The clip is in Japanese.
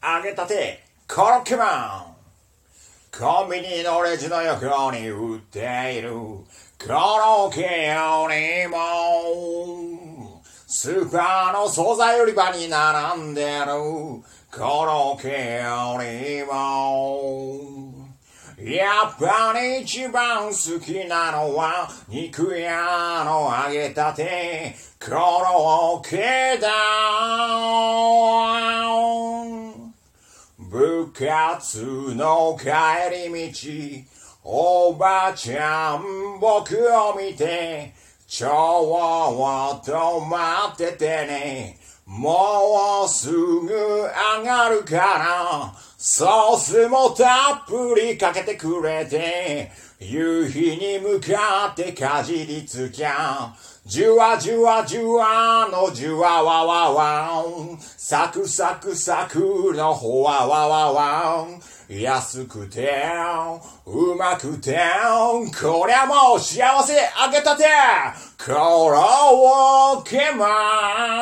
揚げたて、コロッケマン。コンビニのレジの横に売っている、コロッケよりも、スーパーの惣菜売り場に並んでる、コロッケよりも、やっぱり一番好きなのは肉屋の揚げたてコロッケだ。部活の帰り道おばちゃん僕を見てちょっと待っててね。もうすぐ上がるからソースもたっぷりかけてくれて、夕日に向かってかじりつきゃ、じゅわじゅわじゅわのじゅわわわわん、サクサクサクのほわわわわん、安くて、うまくて、こりゃもう幸せあげたて、コロッケマン